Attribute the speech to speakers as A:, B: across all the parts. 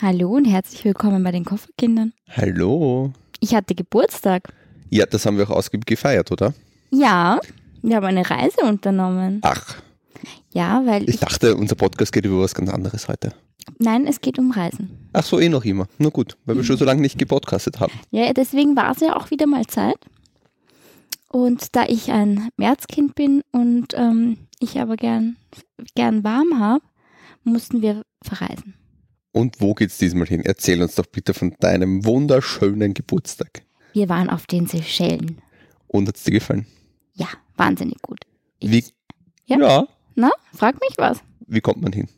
A: Hallo und herzlich willkommen bei den Kofferkindern.
B: Hallo.
A: Ich hatte Geburtstag.
B: Ja, das haben wir auch ausgiebig gefeiert, oder?
A: Ja, wir haben eine Reise unternommen.
B: Ach,
A: Ja, weil
B: ich
A: ich,
B: dachte, unser Podcast geht über was ganz anderes heute.
A: nein, es geht um Reisen.
B: Ach so, eh noch immer. Na gut, weil wir schon so lange nicht gepodcastet haben.
A: Ja, deswegen war es ja auch wieder mal Zeit. Und da ich ein Märzkind bin und ähm, ich aber gern, gern warm habe, mussten wir verreisen.
B: Und wo geht's diesmal hin? Erzähl uns doch bitte von deinem wunderschönen Geburtstag.
A: Wir waren auf den Seychellen.
B: Und hat's dir gefallen?
A: Ja, wahnsinnig gut. Ich,
B: Wie?
A: Ja.
B: ja.
A: Na, frag mich was.
B: Wie kommt man hin?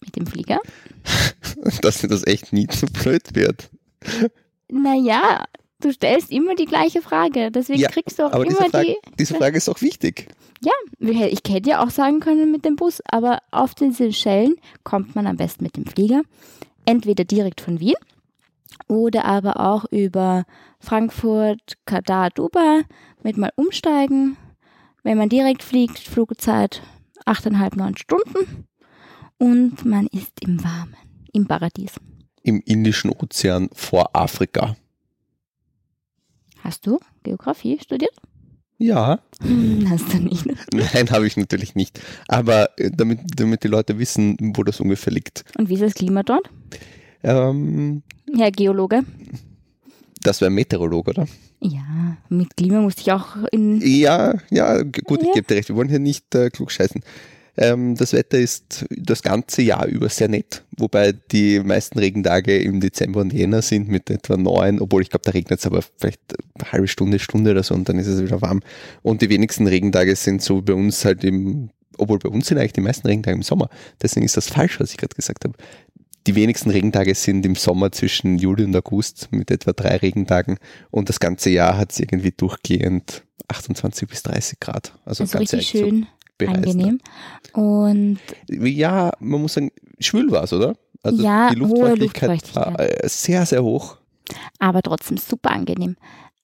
A: Mit dem Flieger?
B: Dass dir das echt nie zu blöd wird.
A: Naja, du stellst immer die gleiche Frage. Deswegen
B: Ja,
A: kriegst du auch
B: Aber
A: immer
B: diese Frage,
A: die.
B: diese Frage ist auch wichtig.
A: Ich hätte ja auch sagen können mit dem Bus, aber auf den Seychellen kommt man am besten mit dem Flieger. Entweder direkt von Wien oder aber auch über Frankfurt, Katar, Dubai mit mal umsteigen. Wenn man direkt fliegt, Flugzeit 8,5, 9 Stunden und man ist im Warmen, im Paradies.
B: Im Indischen Ozean vor Afrika.
A: Hast du Geografie studiert?
B: Ja,
A: Hm, Hast du nicht.
B: nein, habe ich natürlich nicht. Aber äh, damit, damit die Leute wissen, wo das ungefähr liegt.
A: Und wie ist das Klima dort?
B: Ähm,
A: Herr Geologe.
B: das wäre Meteorolog, oder?
A: Ja, mit Klima musste ich auch in
B: Ja, ja, gut, ich
A: Ja.
B: gebe dir recht. Wir wollen hier nicht äh, klug scheißen. Ähm, das Wetter ist das ganze Jahr über sehr nett, wobei die meisten Regentage im Dezember und Jänner sind mit etwa neun, obwohl ich glaube, da regnet es aber vielleicht eine halbe Stunde, Stunde oder so und dann ist es wieder warm. Und die wenigsten Regentage sind so bei uns halt im, obwohl bei uns sind eigentlich die meisten Regentage im Sommer. Deswegen ist das falsch, was ich gerade gesagt habe. Die wenigsten Regentage sind im Sommer zwischen Juli und August mit etwa drei Regentagen und das ganze Jahr hat es irgendwie durchgehend 28 bis 30 Grad. Also,
A: also
B: ganz
A: richtig
B: ehrlich,
A: schön
B: so
A: angenehm. Und
B: Ne? Ja, man muss sagen, schwül war es, oder? Also
A: Ja,
B: die Luftfeuchtigkeit war
A: Luftfeuchtigkeit.
B: äh, sehr, sehr hoch.
A: aber trotzdem super angenehm.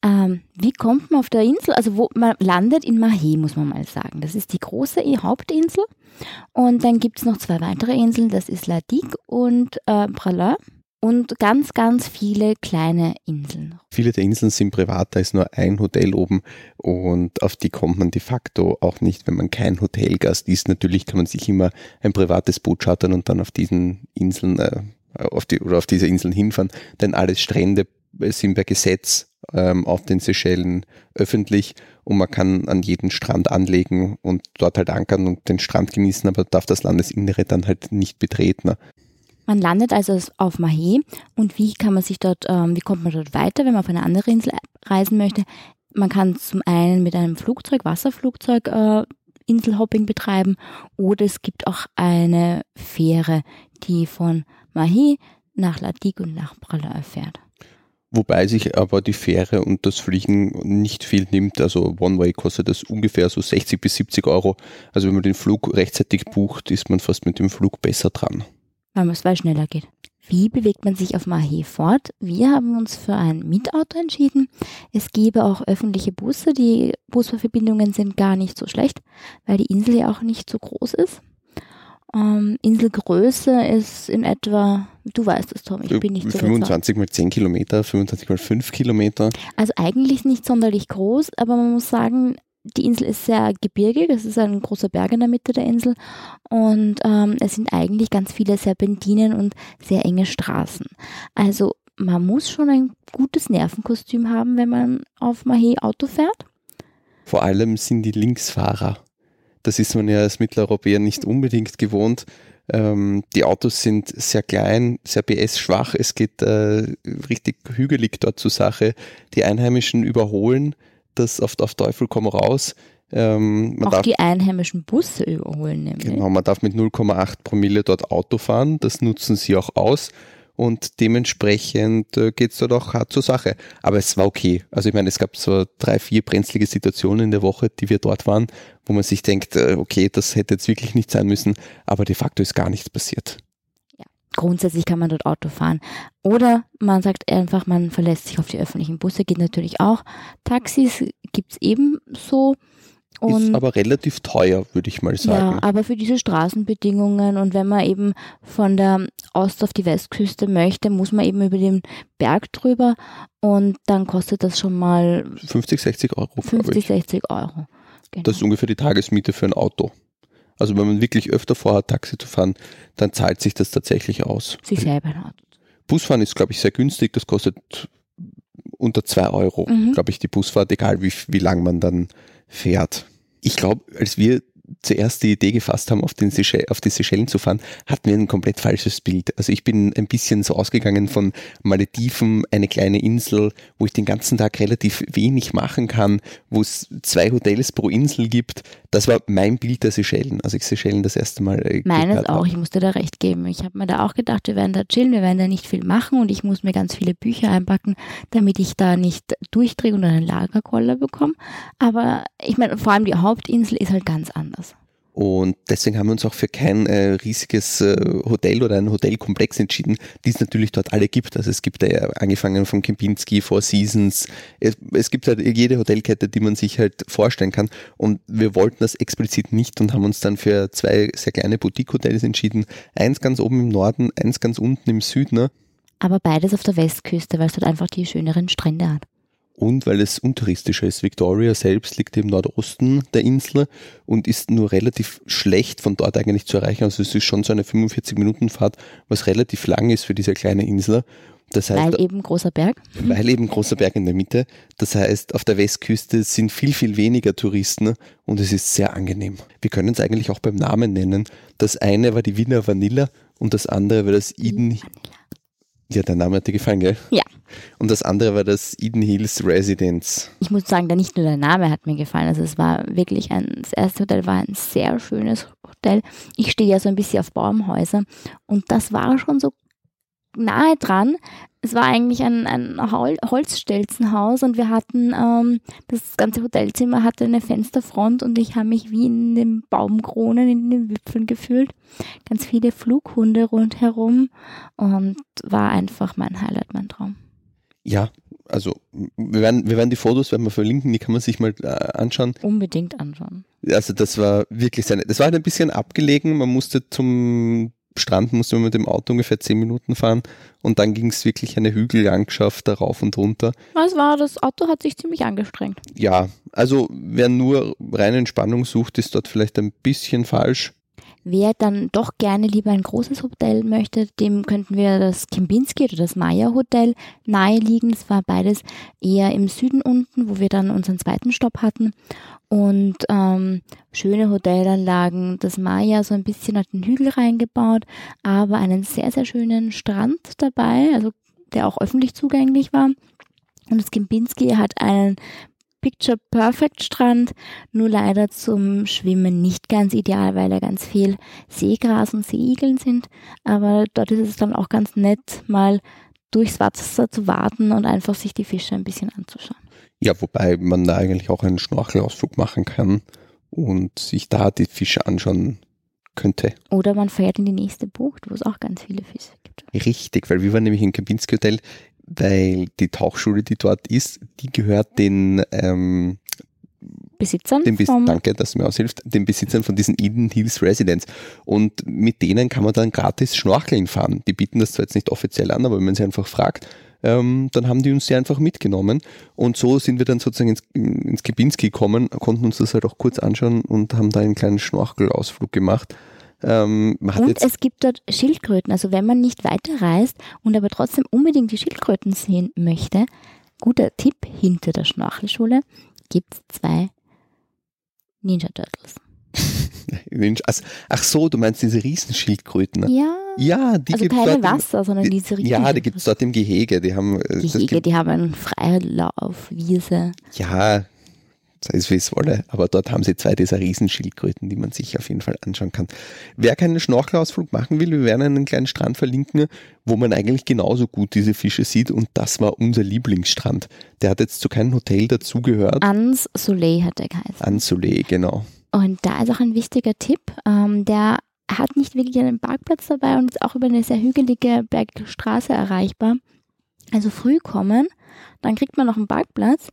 A: Ähm, wie kommt man auf der Insel? Also wo man landet in Mahé, muss man mal sagen. Das ist die große I- Hauptinsel. Und dann gibt es noch zwei weitere Inseln, das ist La Digue und äh, Pralin. Und ganz, ganz viele kleine Inseln.
B: Viele der Inseln sind privat, da ist nur ein Hotel oben und auf die kommt man de facto auch nicht, wenn man kein Hotelgast ist. Natürlich kann man sich immer ein privates Boot chartern und dann auf diesen Inseln äh, auf die, oder auf diese Inseln hinfahren, denn alles Strände sind per Gesetz ähm, auf den Seychellen öffentlich und man kann an jeden Strand anlegen und dort halt ankern und den Strand genießen, aber darf das Landesinnere dann halt nicht betreten.
A: Man landet also auf Mahé und wie kann man sich dort, ähm, wie kommt man dort weiter, wenn man auf eine andere Insel reisen möchte? Man kann zum einen mit einem Flugzeug, Wasserflugzeug, äh, Inselhopping betreiben oder es gibt auch eine Fähre, die von Mahé nach La Digue und nach Pralin fährt.
B: Wobei sich aber die Fähre und das Fliegen nicht viel nimmt. Also One-Way kostet das ungefähr so 60 bis 70 Euro. Also wenn man den Flug rechtzeitig bucht, ist man fast mit dem Flug besser dran.
A: Weil es weil schneller geht. Wie bewegt man sich auf Mahé fort? Wir haben uns für ein Mietauto entschieden. Es gäbe auch öffentliche Busse. Die Busverbindungen sind gar nicht so schlecht, weil die Insel ja auch nicht so groß ist. Ähm, Inselgröße ist in etwa, du weißt es, Tom, ich bin nicht so
B: 25 mal 10 Kilometer, 25 mal 5 Kilometer.
A: Also eigentlich nicht sonderlich groß, aber man muss sagen, die Insel ist sehr gebirgig. Es ist ein großer Berg in der Mitte der Insel und ähm, es sind eigentlich ganz viele Serpentinen und sehr enge Straßen. Also man muss schon ein gutes Nervenkostüm haben, wenn man auf Mahé Auto fährt.
B: Vor allem sind die Linksfahrer. Das ist man ja als Mitteleuropäer nicht unbedingt gewohnt. Ähm, die Autos sind sehr klein, sehr PS-schwach. Es geht äh, richtig hügelig dort zur Sache. Die Einheimischen überholen das auf, auf Teufel komm raus. Ähm,
A: Auch
B: darf,
A: die einheimischen Busse überholen nämlich.
B: genau, man darf mit 0,8 Promille dort Auto fahren. Das nutzen sie auch aus. Und dementsprechend äh, geht es dort auch hart zur Sache. Aber es war okay. Also ich meine, es gab so drei, vier brenzlige Situationen in der Woche, die wir dort waren, wo man sich denkt, äh, okay, das hätte jetzt wirklich nicht sein müssen. Aber de facto ist gar nichts passiert.
A: Grundsätzlich kann man dort Auto fahren. Oder man sagt einfach, man verlässt sich auf die öffentlichen Busse, geht natürlich auch. Taxis gibt's ebenso. Und
B: ist aber relativ teuer, würde ich mal sagen.
A: Ja, aber für diese Straßenbedingungen und wenn man eben von der Ost- auf die Westküste möchte, muss man eben über den Berg drüber und dann kostet das schon mal
B: 50, 60 Euro, glaube
A: 50,
B: ich.
A: 60 Euro. Genau.
B: Das ist ungefähr die Tagesmiete für ein Auto. Also wenn man wirklich öfter vorhat, Taxi zu fahren, dann zahlt sich das tatsächlich aus.
A: sich selber ein Auto.
B: Busfahren ist, glaube ich, sehr günstig. Das kostet unter zwei Euro,
A: Mhm.
B: glaube ich, die Busfahrt, egal wie, wie lang man dann fährt. Ich glaube, als wir zuerst die Idee gefasst haben, auf, den Seychell, auf die Seychellen zu fahren, hatten wir ein komplett falsches Bild. Also ich bin ein bisschen so ausgegangen von Malediven, eine kleine Insel, wo ich den ganzen Tag relativ wenig machen kann, wo es zwei Hotels pro Insel gibt. Das war mein Bild der Seychellen, als ich Seychellen das erste Mal äh,
A: Meines auch, ich musste da recht geben. Ich habe mir da auch gedacht, wir werden da chillen, wir werden da nicht viel machen und ich muss mir ganz viele Bücher einpacken, damit ich da nicht durchdrehe und einen Lagerkoller bekomme. Aber ich meine, vor allem die Hauptinsel ist halt ganz anders.
B: Und deswegen haben wir uns auch für kein äh, riesiges äh, Hotel oder einen Hotelkomplex entschieden, die es natürlich dort alle gibt. Also es gibt ja angefangen von Kempinski, Four Seasons. Es, es gibt halt jede Hotelkette, die man sich halt vorstellen kann. Und wir wollten das explizit nicht und haben uns dann für zwei sehr kleine Boutique-Hotels entschieden. Eins ganz oben im Norden, eins ganz unten im Süden. Ne?
A: Aber beides auf der Westküste, weil es dort einfach die schöneren Strände hat.
B: Und weil es untouristischer ist. Victoria selbst liegt im Nordosten der Insel und ist nur relativ schlecht von dort eigentlich zu erreichen. Also es ist schon so eine 45-Minuten-Fahrt, was relativ lang ist für diese kleine Insel. Das heißt,
A: Weil eben großer Berg.
B: weil eben großer Berg in der Mitte. Das heißt, auf der Westküste sind viel, viel weniger Touristen und es ist sehr angenehm. Wir können es eigentlich auch beim Namen nennen. Das eine war die Wiener Vanilla und das andere war das Eden. Ja, der Name hat dir gefallen, gell?
A: Ja.
B: Und das andere war das Eden Hills Residence.
A: Ich muss sagen, da nicht nur der Name hat mir gefallen, also es war wirklich ein, das erste Hotel war ein sehr schönes Hotel. Ich stehe ja so ein bisschen auf Baumhäuser und das war schon so nahe dran. Es war eigentlich ein, ein Hol Holzstelzenhaus und wir hatten, ähm, das ganze Hotelzimmer hatte eine Fensterfront und ich habe mich wie in den Baumkronen, in den Wipfeln gefühlt. Ganz viele Flughunde rundherum und war einfach mein Highlight, mein Traum.
B: Ja, also wir werden, wir werden die Fotos werden wir verlinken, die kann man sich mal äh, anschauen.
A: Unbedingt anschauen.
B: Also das war wirklich sehr nett. Das war halt ein bisschen abgelegen, man musste zum Strand, musste man mit dem Auto ungefähr zehn Minuten fahren und dann ging es wirklich eine Hügellandschaft da rauf und runter.
A: Was war, das Auto hat sich ziemlich angestrengt.
B: Ja, also wer nur reine Entspannung sucht, ist dort vielleicht ein bisschen falsch.
A: Wer dann doch gerne lieber ein großes Hotel möchte, dem könnten wir das Kempinski oder das Maya Hotel naheliegen. Es war beides eher im Süden unten, wo wir dann unseren zweiten Stopp hatten. Und ähm, schöne Hotelanlagen. Das Maya so ein bisschen hat den Hügel reingebaut, aber einen sehr, sehr schönen Strand dabei, also der auch öffentlich zugänglich war. Und das Kempinski hat einen Picture Perfect Strand, nur leider zum Schwimmen nicht ganz ideal, weil da ganz viel Seegras und Seeigeln sind. Aber dort ist es dann auch ganz nett, mal durchs Wasser zu warten und einfach sich die Fische ein bisschen anzuschauen.
B: Ja, wobei man da eigentlich auch einen Schnorchelausflug machen kann und sich da die Fische anschauen könnte.
A: Oder man fährt in die nächste Bucht, wo es auch ganz viele Fische gibt.
B: Richtig, weil wir waren nämlich im Kempinski Hotel, weil die Tauchschule, die dort ist, die gehört den, ähm,
A: Besitzern
B: den Bes danke, dass du mir aushilft, den Besitzern von diesen Eden Hills Residence. Und mit denen kann man dann gratis schnorcheln fahren. Die bieten das zwar jetzt nicht offiziell an, aber wenn man sie einfach fragt, ähm, dann haben die uns die einfach mitgenommen. Und so sind wir dann sozusagen ins, ins Kempinski gekommen, konnten uns das halt auch kurz anschauen und haben da einen kleinen Schnorchelausflug gemacht. Ähm,
A: Und es gibt dort Schildkröten. Also wenn man nicht weiterreist und aber trotzdem unbedingt die Schildkröten sehen möchte, guter Tipp, hinter der Schnorchelschule gibt es zwei Ninja Turtles.
B: Also, ach so, du meinst diese Riesenschildkröten. ne?
A: Ja,
B: Ja, die
A: also
B: gibt's
A: keine
B: dort im-
A: Wasser, sondern
B: die-
A: diese riesigen.
B: Ja, die gibt es dort im Gehege. Die haben, äh,
A: Gehege,
B: gibt,
A: die haben einen Freilauf, Wiese.
B: ja, sei es wie es wolle, aber dort haben sie zwei dieser Riesenschildkröten, die man sich auf jeden Fall anschauen kann. Wer keinen Schnorchelausflug machen will, wir werden einen kleinen Strand verlinken, wo man eigentlich genauso gut diese Fische sieht und das war unser Lieblingsstrand. Der hat jetzt zu keinem Hotel dazugehört.
A: Ans Soleil hat er geheißen.
B: An Soleil, genau.
A: Und da ist auch ein wichtiger Tipp, ähm, der hat nicht wirklich einen Parkplatz dabei und ist auch über eine sehr hügelige Bergstraße erreichbar. Also früh kommen, dann kriegt man noch einen Parkplatz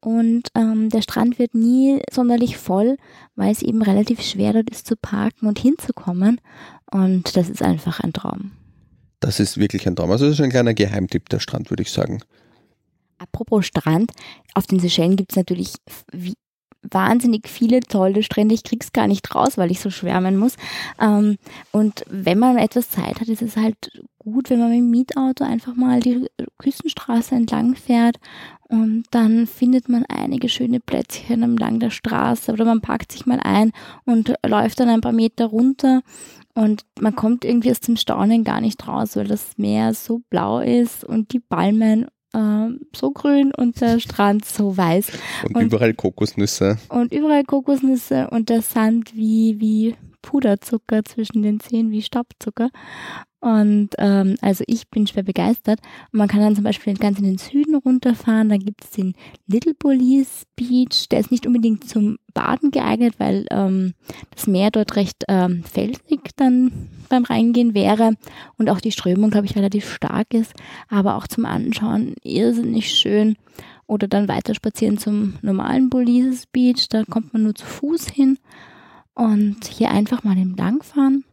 A: Und ähm, der Strand wird nie sonderlich voll, weil es eben relativ schwer dort ist zu parken und hinzukommen. Und das ist einfach ein Traum.
B: Das ist wirklich ein Traum. Also das ist ein kleiner Geheimtipp, der Strand, würde ich sagen.
A: Apropos Strand, auf den Seychellen gibt es natürlich wie, wahnsinnig viele tolle Strände. Ich krieg's gar nicht raus, weil ich so schwärmen muss. Ähm, und wenn man etwas Zeit hat, ist es halt gut, wenn man mit dem Mietauto einfach mal die Küstenstraße entlang fährt und dann findet man einige schöne Plätzchen entlang der Straße oder man parkt sich mal ein und läuft dann ein paar Meter runter und man kommt irgendwie aus dem Staunen gar nicht raus, weil das Meer so blau ist und die Palmen äh, so grün und der Strand so weiß.
B: Und, und, überall Kokosnüsse.
A: Und überall Kokosnüsse und der Sand wie, wie Puderzucker zwischen den Zähnen, wie Staubzucker. Und ähm, also ich bin schwer begeistert. Man kann dann zum Beispiel ganz in den Süden runterfahren. Da gibt es den Little Police Beach. Der ist nicht unbedingt zum Baden geeignet, weil ähm, das Meer dort recht ähm, felsig dann beim Reingehen wäre und auch die Strömung, glaube ich, relativ stark ist. Aber auch zum Anschauen irrsinnig schön. Oder dann weiter spazieren zum normalen Police Beach. Da kommt man nur zu Fuß hin. Und hier einfach mal entlang fahren.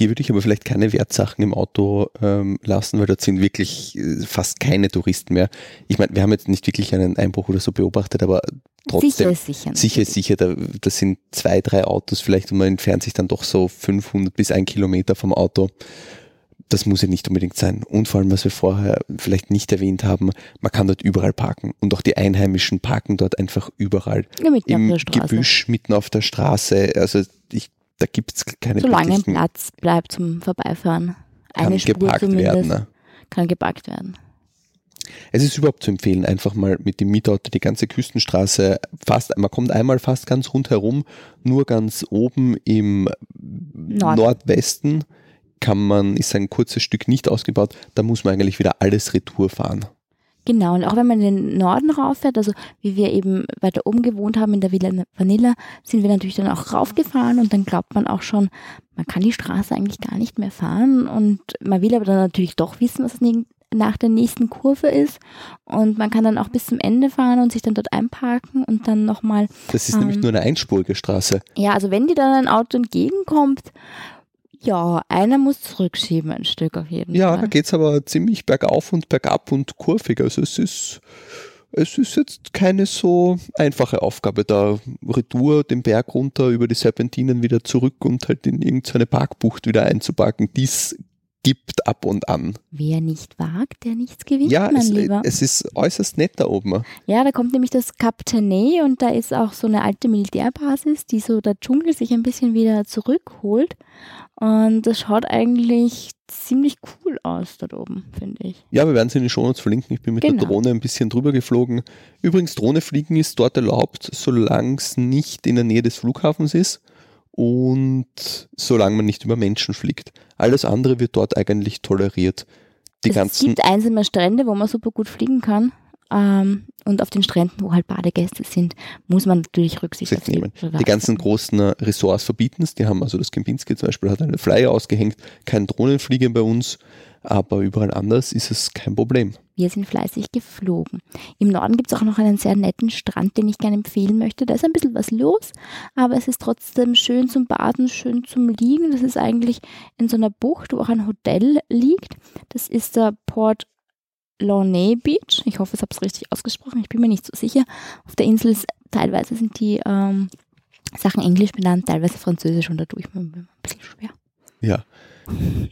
B: Hier würde ich aber vielleicht keine Wertsachen im Auto ähm, lassen, weil dort sind wirklich äh, fast keine Touristen mehr. Ich meine, wir haben jetzt nicht wirklich einen Einbruch oder so beobachtet, aber trotzdem.
A: Sicher ist sicher.
B: Sicher ist sicher. Da, das sind zwei, drei Autos vielleicht und man entfernt sich dann doch so 500 bis ein Kilometer vom Auto. Das muss ja nicht unbedingt sein. Und vor allem, was wir vorher vielleicht nicht erwähnt haben, man kann dort überall parken. Und auch die Einheimischen parken dort einfach überall.
A: Ja, mitten
B: Im
A: auf der Straße.
B: Gebüsch, mitten auf der Straße. Also ich da gibt es keine
A: Solange ein Platz bleibt zum Vorbeifahren. Eine
B: kann
A: Spur
B: geparkt
A: zumindest
B: werden. Ne?
A: kann geparkt werden.
B: Es ist überhaupt zu empfehlen, einfach mal mit dem Mietauto die ganze Küstenstraße fast, man kommt einmal fast ganz rundherum, nur ganz oben im
A: Nord.
B: Nordwesten kann man, ist ein kurzes Stück nicht ausgebaut, da muss man eigentlich wieder alles retour fahren.
A: Genau, und auch wenn man in den Norden rauffährt, also wie wir eben weiter oben gewohnt haben in der Villa Vanilla, sind wir natürlich dann auch raufgefahren und dann glaubt man auch schon, man kann die Straße eigentlich gar nicht mehr fahren und man will aber dann natürlich doch wissen, was nach der nächsten Kurve ist und man kann dann auch bis zum Ende fahren und sich dann dort einparken und dann nochmal.
B: Das ist ähm, nämlich nur eine einspurige Straße.
A: Ja, also wenn dir dann ein Auto entgegenkommt, ja, einer muss zurückschieben, ein Stück auf jeden
B: ja,
A: Fall.
B: Ja, da geht es aber ziemlich bergauf und bergab und kurvig. Also es ist, es ist jetzt keine so einfache Aufgabe, da Retour den Berg runter über die Serpentinen wieder zurück und halt in irgendeine Parkbucht wieder einzuparken. Dies gibt ab und an.
A: Wer nicht wagt, der nichts gewinnt,
B: ja,
A: mein
B: es,
A: Lieber.
B: es ist äußerst nett da oben.
A: Ja, da kommt nämlich das Cap Ternay und da ist auch so eine alte Militärbasis, die so der Dschungel sich ein bisschen wieder zurückholt. Und das schaut eigentlich ziemlich cool aus dort oben, finde ich.
B: Ja, wir werden es in den Shownotes verlinken. Ich bin mit
A: Genau.
B: der Drohne ein bisschen drüber geflogen. Übrigens, Drohne fliegen ist dort erlaubt, solange es nicht in der Nähe des Flughafens ist und solange man nicht über Menschen fliegt. Alles andere wird dort eigentlich toleriert. Die
A: es
B: ganzen,
A: gibt einsame Strände, wo man super gut fliegen kann. Ähm, und auf den Stränden, wo halt Badegäste sind, muss man natürlich Rücksicht auf
B: nehmen.
A: Beweise
B: Die ganzen großen äh, Ressorts verbieten es. Die haben also das Kempinski zum Beispiel hat einen Flyer ausgehängt, kein Drohnenfliegen bei uns, aber überall anders ist es kein Problem.
A: Wir sind fleißig geflogen. Im Norden gibt es auch noch einen sehr netten Strand, den ich gerne empfehlen möchte. Da ist ein bisschen was los, aber es ist trotzdem schön zum Baden, schön zum Liegen. Das ist eigentlich in so einer Bucht, wo auch ein Hotel liegt. Das ist der Port Launay Beach. Ich hoffe, ich habe es richtig ausgesprochen. Ich bin mir nicht so sicher. Auf der Insel ist, teilweise sind die ähm, Sachen Englisch benannt, teilweise Französisch und da tue ich mir ein bisschen schwer.
B: Ja.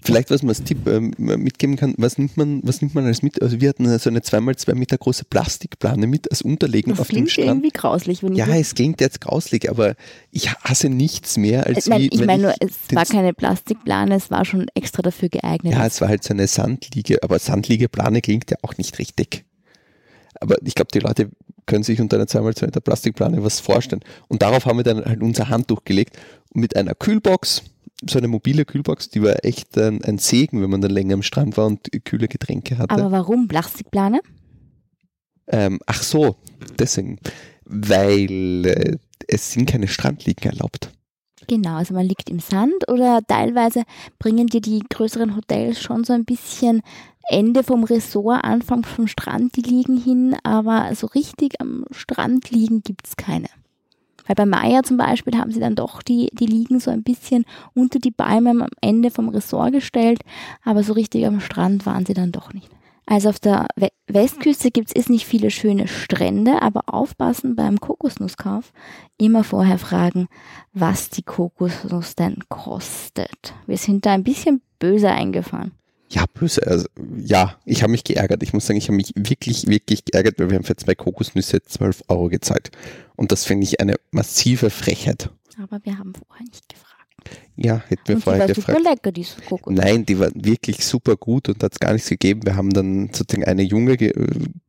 B: Vielleicht, was man als Tipp ähm, mitgeben kann, was nimmt man, was nimmt man als mit? Also wir hatten so eine 2x2 Meter große Plastikplane mit als Unterlegung
A: Das
B: auf dem
A: klingt
B: Strand.
A: irgendwie grauslich, wenn ich
B: Ja,
A: das-
B: es klingt jetzt grauslich, aber ich hasse nichts mehr als
A: Nein,
B: wie.
A: ich meine nur, es war keine Plastikplane, es war schon extra dafür geeignet.
B: Ja, es war halt so eine Sandliege, aber Sandliegeplane klingt ja auch nicht richtig. Aber ich glaube, die Leute können sich unter einer 2x2 Meter Plastikplane was vorstellen. Und darauf haben wir dann halt unser Handtuch gelegt und mit einer Kühlbox, so eine mobile Kühlbox, die war echt ein, ein Segen, wenn man dann länger am Strand war und kühle Getränke hatte.
A: Aber warum Plastikplane?
B: Ähm, ach so, deswegen. Weil äh, es sind keine Strandliegen erlaubt.
A: Genau, also man liegt im Sand oder teilweise bringen dir die größeren Hotels schon so ein bisschen Ende vom Ressort, Anfang vom Strand die liegen hin, aber so richtig am Strand liegen gibt's keine. Weil bei Maya zum Beispiel haben sie dann doch die, die liegen so ein bisschen unter die Bäume am Ende vom Ressort gestellt, aber so richtig am Strand waren sie dann doch nicht. Also auf der Westküste gibt es nicht viele schöne Strände, aber aufpassen beim Kokosnusskauf. Immer vorher fragen, was die Kokosnuss denn kostet. Wir sind da ein bisschen böse eingefahren.
B: Ja, böse. Also, ja, ich habe mich geärgert. Ich muss sagen, ich habe mich wirklich, wirklich geärgert, weil wir haben für zwei Kokosnüsse 12 Euro gezahlt. Und das finde ich eine massive Frechheit.
A: Aber wir haben vorher nicht gefragt.
B: Ja, hätten wir
A: und
B: vorher
A: die war
B: gefragt.
A: super lecker, die Kokosnuss.
B: Nein, die war wirklich super gut und hat es gar nichts gegeben. Wir haben dann sozusagen eine junge ge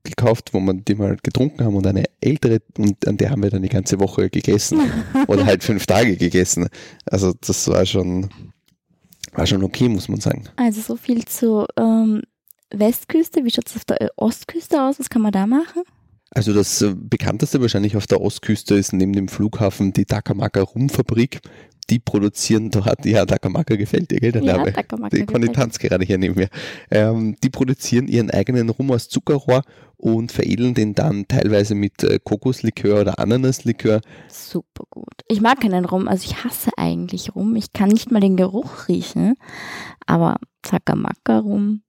B: gekauft, wo wir die mal getrunken haben und eine ältere und an der haben wir dann die ganze Woche gegessen oder halt fünf Tage gegessen. Also das war schon, war schon okay, muss man sagen.
A: Also so viel zur ähm, Westküste. Wie schaut es auf der Ostküste aus? Was kann man da machen?
B: Also das äh, bekannteste wahrscheinlich auf der Ostküste ist neben dem Flughafen die Takamaka Rumfabrik. Die produzieren dort, ja, Takamaka gefällt dir, gell, der
A: Ja,
B: Name?
A: Takamaka
B: Die. Konditanz gerade hier neben mir. Ähm, die produzieren ihren eigenen Rum aus Zuckerrohr und veredeln den dann teilweise mit äh, Kokoslikör oder Ananaslikör.
A: Super gut. Ich mag keinen Rum, also ich hasse eigentlich Rum. Ich kann nicht mal den Geruch riechen, aber Zakamaka Rum,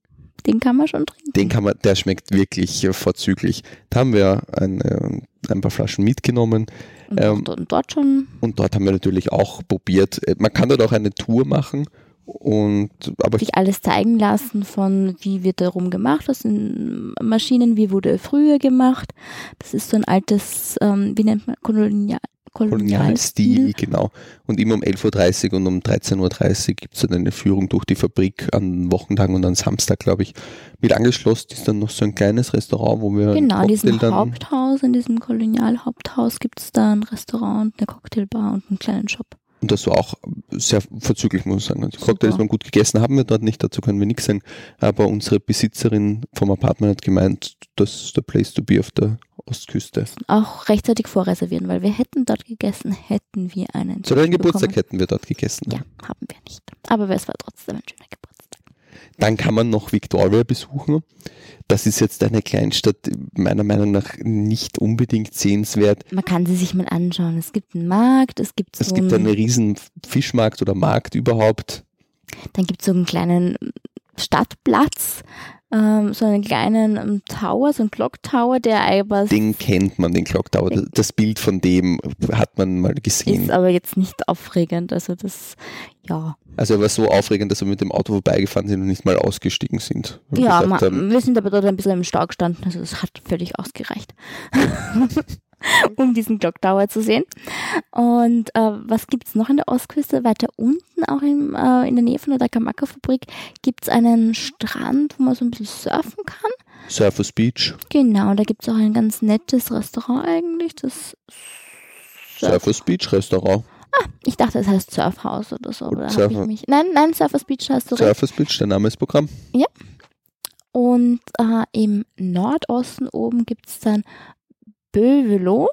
A: den kann man schon trinken.
B: Den kann man, der schmeckt wirklich vorzüglich. Da haben wir ein, äh, ein paar Flaschen mitgenommen
A: Und
B: ähm,
A: und dort schon.
B: und dort haben wir natürlich auch probiert. Äh, Man kann dort auch eine Tour machen und aber ich,
A: sich alles zeigen lassen von wie wird der Rum gemacht, was sind Maschinen, wie wurde er früher gemacht. Das ist so ein altes, ähm, wie nennt man, Kolonial,
B: Kolonialstil,
A: Kolonialstil.
B: genau. Und immer um 11.30 Uhr und um 13.30 Uhr gibt es dann eine Führung durch die Fabrik an Wochentagen und an Samstag, glaube ich. Mit angeschlossen ist dann noch so ein kleines Restaurant, wo wir
A: Genau, in diesem Haupthaus, in diesem Kolonialhaupthaus gibt es da ein Restaurant, eine Cocktailbar und einen kleinen Shop.
B: Und das war auch sehr vorzüglich, muss ich sagen. Also die. Cocktails waren gut gegessen, haben wir dort nicht, dazu können wir nichts sagen. Aber unsere Besitzerin vom Apartment hat gemeint, das ist der Place to be auf der Ostküste.
A: Auch rechtzeitig vorreservieren, weil wir hätten dort gegessen, hätten wir einen
B: Zu deinem Geburtstag
A: bekommen.
B: hätten wir dort gegessen.
A: Ja, haben wir nicht. Aber es war trotzdem ein schöner Geburtstag.
B: Dann kann man noch Victoria besuchen. Das ist jetzt eine Kleinstadt, meiner Meinung nach nicht unbedingt sehenswert.
A: Man kann sie sich mal anschauen. Es gibt einen Markt, es gibt so
B: Es gibt
A: einen,
B: einen riesen Fischmarkt oder Markt überhaupt.
A: dann gibt es so einen kleinen Stadtplatz, ähm, so einen kleinen ähm, Tower, so einen Clock Tower, der aber
B: Den kennt man, den Clock Tower. Das Bild von dem hat man mal gesehen.
A: ist aber jetzt nicht aufregend. Also das, ja.
B: Also er war so aufregend, dass wir mit dem Auto vorbeigefahren sind und nicht mal ausgestiegen sind.
A: Ja,
B: gesagt
A: ma,
B: haben,
A: wir sind aber dort ein bisschen im Stau gestanden, also es hat völlig ausgereicht, um diesen Clock Tower zu sehen. Und äh, was gibt's noch an der Ostküste? Weiter unten, auch im, äh, in der Nähe von der Takamaka-Fabrik, gibt's einen Strand, wo man so ein bisschen surfen kann.
B: Surfers Beach,
A: Genau, da gibt's auch ein ganz nettes Restaurant eigentlich, das Surf
B: Surfers Beach Restaurant.
A: ich dachte, es heißt Surfhaus oder so. Hab
B: Surfer-
A: ich mich, nein, nein, Surfers Beach du recht.
B: Surfers Beach, der Name ist Programm.
A: Und äh, im Nordosten oben gibt's dann Bövelo,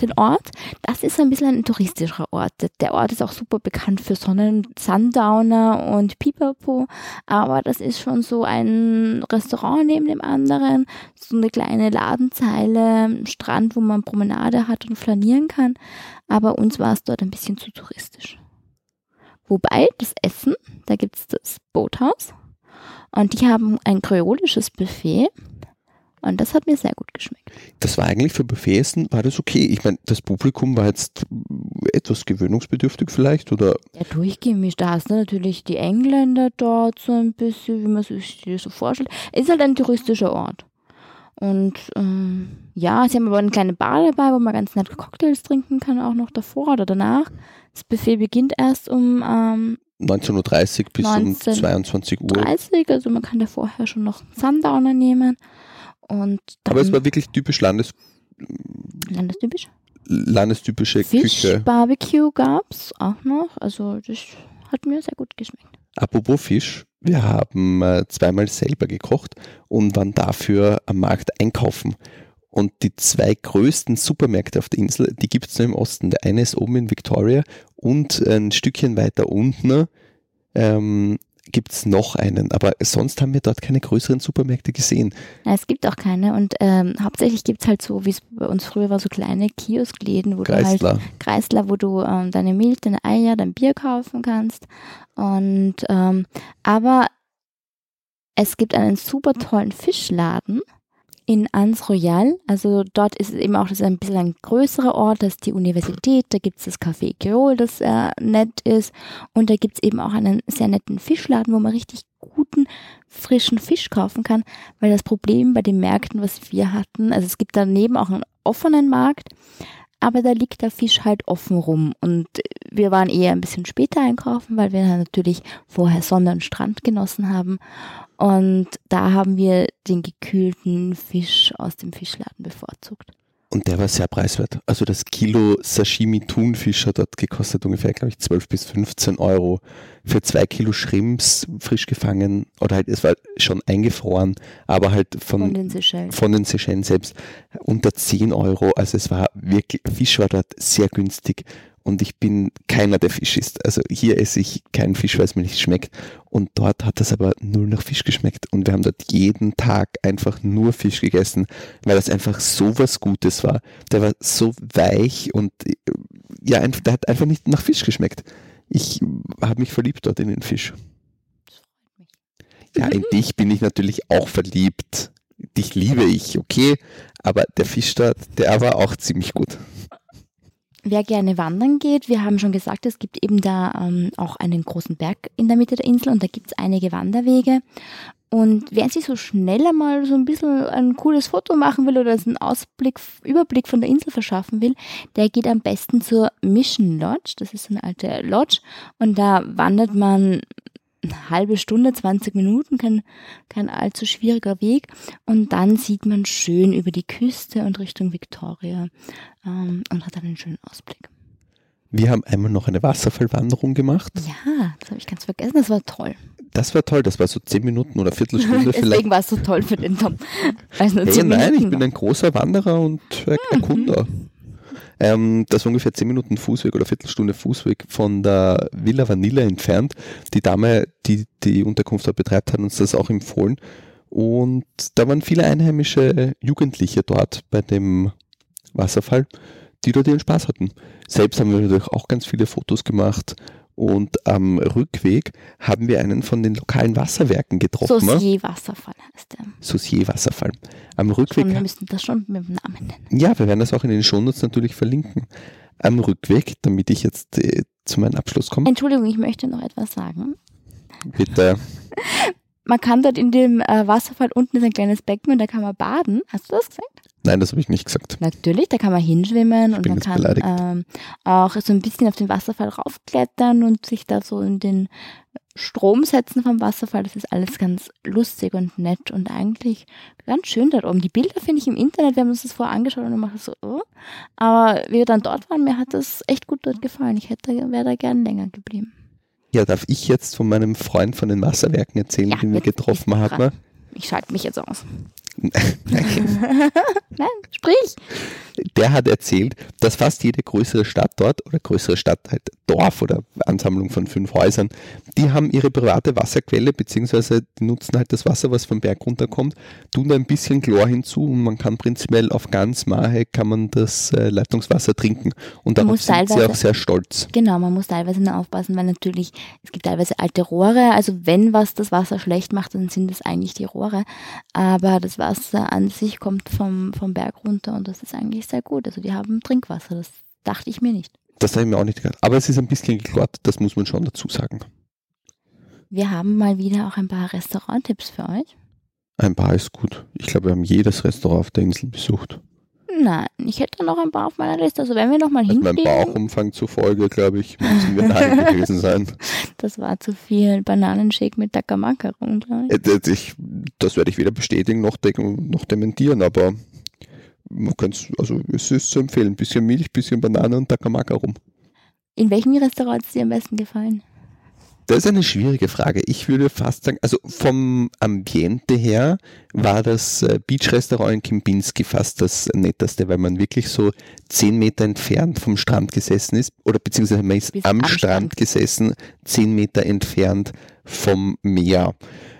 A: den Ort. Das ist ein bisschen ein touristischer Ort. Der Ort ist auch super bekannt für Sonnen Sundowner und Pipapo, aber das ist schon so ein Restaurant neben dem anderen, so eine kleine Ladenzeile, Strand, wo man Promenade hat und flanieren kann. Aber uns war es dort ein bisschen zu touristisch. Wobei das Essen, da gibt's das Boothaus und die haben ein kreolisches Buffet und das hat mir sehr gut geschmeckt.
B: Das war eigentlich für Buffetessen, war das okay. Ich meine, das Publikum war jetzt etwas gewöhnungsbedürftig vielleicht oder
A: Ja, durchgemischt. Da hast du natürlich die Engländer dort so ein bisschen, wie man sich das so vorstellt. Es ist halt ein touristischer Ort. Und ähm, ja, sie haben aber eine kleine Bar dabei, wo man ganz nett Cocktails trinken kann, auch noch davor oder danach. Das Buffet beginnt erst um ähm,
B: 19.30 Uhr bis
A: 19.
B: um 22 Uhr.
A: 30, also man kann da vorher schon noch einen Sundowner nehmen. Und
B: Aber es war wirklich typisch Landes,
A: landestypisch.
B: landestypische
A: Fisch,
B: Küche.
A: Barbecue gab's auch noch. Also das hat mir sehr gut geschmeckt.
B: Apropos Fisch, wir haben äh, zweimal selber gekocht und waren dafür am Markt einkaufen. Und die zwei größten Supermärkte auf der Insel, die gibt es nur im Osten. Der eine ist oben in Victoria und ein Stückchen weiter unten ähm, gibt es noch einen. Aber sonst haben wir dort keine größeren Supermärkte gesehen.
A: Ja, es gibt auch keine. Und ähm, hauptsächlich gibt es halt so, wie es bei uns früher war, so kleine Kioskläden, wo
B: Kreisler.
A: du halt Kreisler, wo du ähm, deine Milch, deine Eier, dein Bier kaufen kannst. Und ähm, aber es gibt einen super tollen Fischladen in Ans Royal. Also dort ist es eben auch das ist ein bisschen ein größerer Ort, das ist die Universität, da gibt es das Café Creole, das sehr nett ist. Und da gibt es eben auch einen sehr netten Fischladen, wo man richtig guten, frischen Fisch kaufen kann. Weil das Problem bei den Märkten, was wir hatten, also es gibt daneben auch einen offenen Markt, aber da liegt der Fisch halt offen rum. Und wir waren eher ein bisschen später einkaufen, weil wir natürlich vorher Sonne und Strand genossen haben. Und da haben wir den gekühlten Fisch aus dem Fischladen bevorzugt.
B: Und der war sehr preiswert. Also das Kilo Sashimi Thunfisch hat dort gekostet ungefähr, glaube ich, 12 bis 15 Euro. Für zwei Kilo Shrimps frisch gefangen oder halt, es war schon eingefroren, aber halt von,
A: Von den Seychellen.
B: von den Seychellen selbst unter 10 Euro. Also es war wirklich, Fisch war dort sehr günstig und ich bin keiner, der Fisch isst. Also hier esse ich keinen Fisch, weil es mir nicht schmeckt. Und dort hat es aber null nach Fisch geschmeckt. Und wir haben dort jeden Tag einfach nur Fisch gegessen, weil das einfach so was Gutes war. Der war so weich und äh, ja, der hat einfach nicht nach Fisch geschmeckt. Ich habe mich verliebt dort in den Fisch. Ja, in dich bin ich natürlich auch verliebt. Dich liebe ich, okay. Aber der Fisch dort, der war auch ziemlich gut.
A: Wer gerne wandern geht, wir haben schon gesagt, es gibt eben da ähm, auch einen großen Berg in der Mitte der Insel und da gibt es einige Wanderwege. Und wer sich so schneller mal so ein bisschen ein cooles Foto machen will oder einen Ausblick, Überblick von der Insel verschaffen will, der geht am besten zur Mission Lodge. Das ist eine alte Lodge. Und da wandert man eine halbe Stunde, 20 Minuten, kein, kein allzu schwieriger Weg. Und dann sieht man schön über die Küste und Richtung Victoria ähm, und hat dann einen schönen Ausblick.
B: Wir haben einmal noch eine Wasserfallwanderung gemacht.
A: Ja, das habe ich ganz vergessen. Das war toll.
B: Das war toll, das war so zehn Minuten oder Viertelstunde vielleicht.
A: Deswegen war es so toll für den Tom. Nur
B: Hey, nein, ich bin ein großer Wanderer und äh, Erkunder. Ähm, das war ungefähr 10 Minuten Fußweg oder Viertelstunde Fußweg von der Villa Vanilla entfernt. Die Dame, die die Unterkunft dort betreibt, hat uns das auch empfohlen. Und da waren viele einheimische Jugendliche dort bei dem Wasserfall, die dort ihren Spaß hatten. Selbst haben wir natürlich auch ganz viele Fotos gemacht. Und am Rückweg haben wir einen von den lokalen Wasserwerken getroffen. ne?
A: Saucier Wasserfall heißt der.
B: Saucier Wasserfall. Am Rückweg
A: Schon, wir müssen das schon mit dem Namen nennen.
B: ja, wir werden das auch in den Shownotes natürlich verlinken. Am Rückweg, damit ich jetzt äh, zu meinem Abschluss komme,
A: Entschuldigung, ich möchte noch etwas sagen.
B: bitte.
A: Man kann dort in dem äh, Wasserfall unten ist ein kleines Becken und da kann man baden. Hast du das gesagt?
B: Nein, das habe ich nicht gesagt.
A: Natürlich, da kann man hinschwimmen und
B: bin
A: man kann ähm, auch so ein bisschen auf den Wasserfall raufklettern und sich da so in den Strom setzen vom Wasserfall. Das ist alles ganz lustig und nett und eigentlich ganz schön dort oben. Die Bilder finde ich im Internet, wir haben uns das vorher angeschaut und dann mache ich so, oh. aber wie wir dann dort waren, mir hat das echt gut dort gefallen. Ich hätte, wäre da gern länger geblieben.
B: Ja, darf ich jetzt von meinem Freund von den Wasserwerken erzählen,
A: Ja,
B: den wir getroffen haben?
A: Ich schalte mich jetzt aus.
B: Nein.
A: Nein, sprich.
B: Der hat erzählt, dass fast jede größere Stadt dort oder größere Stadt halt Dorf oder Ansammlung von fünf Häusern, die haben ihre private Wasserquelle beziehungsweise die nutzen halt das Wasser, was vom Berg runterkommt, tun da ein bisschen Chlor hinzu und man kann prinzipiell auf ganz Mahe kann man das äh, Leitungswasser trinken und darauf
A: muss
B: sind sie auch sehr stolz.
A: Genau, man muss teilweise nur aufpassen, weil natürlich, es gibt teilweise alte Rohre, also wenn was das Wasser schlecht macht, dann sind es eigentlich die Rohre. Aber das Wasser an sich kommt vom, vom Berg runter und das ist eigentlich sehr gut. Also die haben Trinkwasser, das dachte ich mir nicht.
B: Das habe ich mir auch nicht gedacht. Aber es ist ein bisschen geklort, das muss man schon dazu sagen.
A: Wir haben mal wieder auch ein paar Restauranttipps für euch.
B: Ein paar ist gut. Ich glaube, wir haben jedes Restaurant auf der Insel besucht.
A: Nein, ich hätte noch ein paar auf meiner Liste. Also wenn wir noch mal
B: Also mein
A: hinfliegen,
B: Bauchumfang zufolge, glaube ich, müssen wir daheim gewesen sein.
A: das war zu viel Bananenshake mit Takamaka rum, glaube ich.
B: Äh, das- Ich, das werde ich weder bestätigen noch, de noch dementieren, aber man kann's, also es ist zu empfehlen. Ein bisschen Milch, bisschen Banane und Takamaka rum.
A: In welchem Restaurant hat es dir am besten gefallen?
B: Das ist eine schwierige Frage. Ich würde fast sagen, also vom Ambiente her war das äh, Beach-Restaurant in Kimbinski fast das netteste, weil man wirklich so zehn Meter entfernt vom Strand gesessen ist, oder beziehungsweise man ist am, am Strand, Strand gesessen, zehn Meter entfernt vom Meer.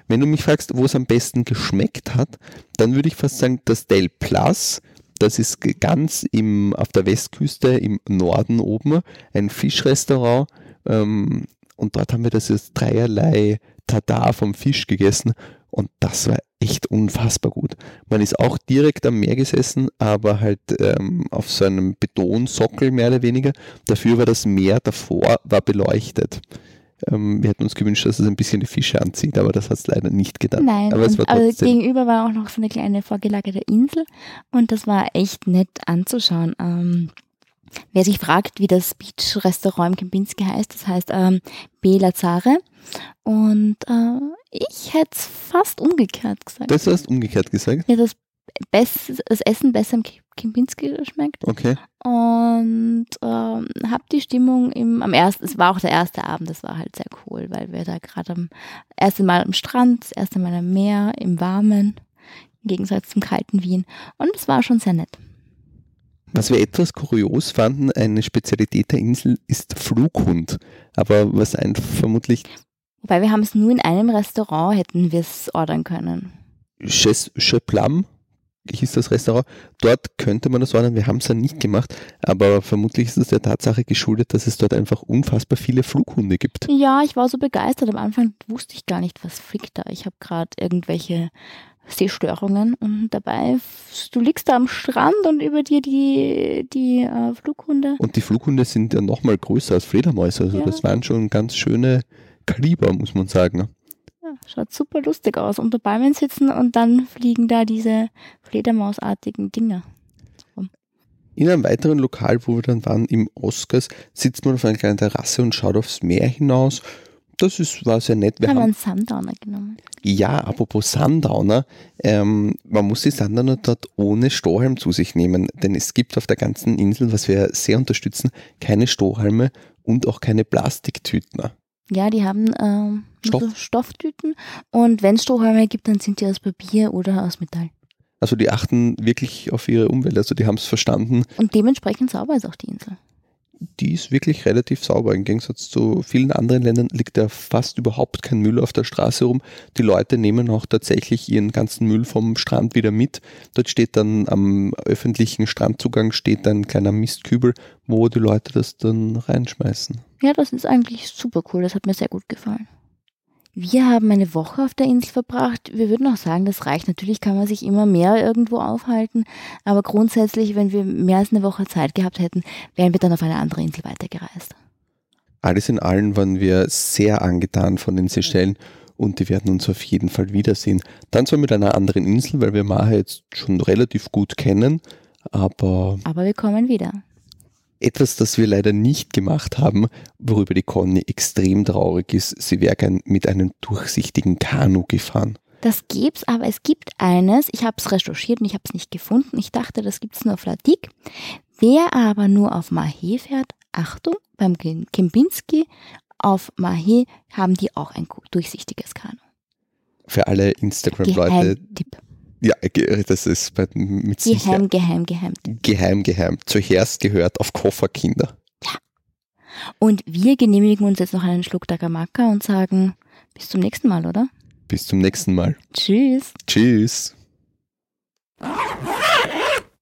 B: Wenn du mich fragst, wo es am besten geschmeckt hat, dann würde ich fast sagen, das Del Plus, das ist ganz im, auf der Westküste im Norden oben, ein Fischrestaurant, ähm, und dort haben wir das jetzt dreierlei Tada vom Fisch gegessen und das war echt unfassbar gut. Man ist auch direkt am Meer gesessen, aber halt ähm, auf so einem Betonsockel mehr oder weniger. Dafür war das Meer davor war beleuchtet. Ähm, wir hätten uns gewünscht, dass es ein bisschen die Fische anzieht, aber das hat es leider nicht getan.
A: Nein,
B: aber,
A: und, aber gegenüber war auch noch so eine kleine vorgelagerte Insel und das war echt nett anzuschauen. Ähm, Wer sich fragt, wie das Beach-Restaurant im Kempinski heißt, das heißt ähm, Bela Zare. Und äh, ich hätte es fast umgekehrt gesagt.
B: Das hast umgekehrt gesagt?
A: Ja, das, Best, das Essen besser im Kempinski geschmeckt.
B: Okay.
A: Und ähm, habe die Stimmung im, am ersten, es war auch der erste Abend, das war halt sehr cool, weil wir da gerade am ersten Mal am Strand, das erste Mal am Meer, im Warmen, im Gegensatz zum kalten Wien. Und es war schon sehr nett.
B: Was wir etwas kurios fanden, eine Spezialität der Insel ist Flughund. Aber was ein vermutlich.
A: Wobei wir haben es nur in einem Restaurant, hätten wir es ordern können.
B: Chez Cheplam hieß das Restaurant. Dort könnte man das ordern. Wir haben es dann nicht gemacht, aber vermutlich ist es der Tatsache geschuldet, dass es dort einfach unfassbar viele Flughunde gibt.
A: Ja, ich war so begeistert. Am Anfang wusste ich gar nicht, was fliegt da. Ich habe gerade irgendwelche Sehstörungen und dabei, du liegst da am Strand und über dir die, die äh, Flughunde.
B: Und die Flughunde sind ja nochmal größer als Fledermäuse, also ja. das waren schon ganz schöne Kaliber, muss man sagen.
A: Schaut super lustig aus. Unter Bäumen sitzen und dann fliegen da diese Fledermausartigen Dinger.
B: In einem weiteren Lokal, wo wir dann waren, im Oscars, sitzt man auf einer kleinen Terrasse und schaut aufs Meer hinaus das ist, war sehr nett.
A: Wir haben, haben einen Sundowner genommen.
B: Ja, apropos Sundowner, ähm, man muss die Sundowner dort ohne Strohhalm zu sich nehmen, denn es gibt auf der ganzen Insel, was wir sehr unterstützen, keine Strohhalme und auch keine Plastiktüten.
A: Ja, die haben ähm, Stoff. so Stofftüten und wenn es Strohhalme gibt, dann sind die aus Papier oder aus Metall.
B: Also die achten wirklich auf ihre Umwelt, also die haben es verstanden.
A: Und dementsprechend sauber ist auch die Insel
B: die ist wirklich relativ sauber. Im Gegensatz zu vielen anderen Ländern liegt da fast überhaupt kein Müll auf der Straße rum. Die Leute nehmen auch tatsächlich ihren ganzen Müll vom Strand wieder mit. Dort steht dann am öffentlichen Strandzugang steht ein kleiner Mistkübel, wo die Leute das dann reinschmeißen.
A: Ja, das ist eigentlich super cool. Das hat mir sehr gut gefallen. Wir haben eine Woche auf der Insel verbracht. Wir würden auch sagen, das reicht. Natürlich kann man sich immer mehr irgendwo aufhalten, aber grundsätzlich, wenn wir mehr als eine Woche Zeit gehabt hätten, wären wir dann auf eine andere Insel weitergereist.
B: Alles in allem waren wir sehr angetan von den Seychellen und die werden uns auf jeden Fall wiedersehen. Dann zwar mit einer anderen Insel, weil wir Maha jetzt schon relativ gut kennen, aber.
A: Aber wir kommen wieder.
B: Etwas, das wir leider nicht gemacht haben, worüber die Conny extrem traurig ist, sie wäre gern mit einem durchsichtigen Kanu gefahren.
A: Das gibt's, aber es gibt eines, ich habe es recherchiert und ich habe es nicht gefunden. Ich dachte, das gibt es nur auf Ladik. Wer aber nur auf Mahé fährt, Achtung, beim Kempinski auf Mahé haben die auch ein durchsichtiges Kanu.
B: Für alle Instagram-Leute. Ja, das ist bei, mit.
A: Geheim, geheim,
B: geheim. Geheim, geheim. Zuerst gehört auf Kofferkinder.
A: Ja. Und wir genehmigen uns jetzt noch einen Schluck Dagamaka und sagen bis zum nächsten Mal, oder?
B: Bis zum nächsten Mal.
A: Tschüss.
B: Tschüss.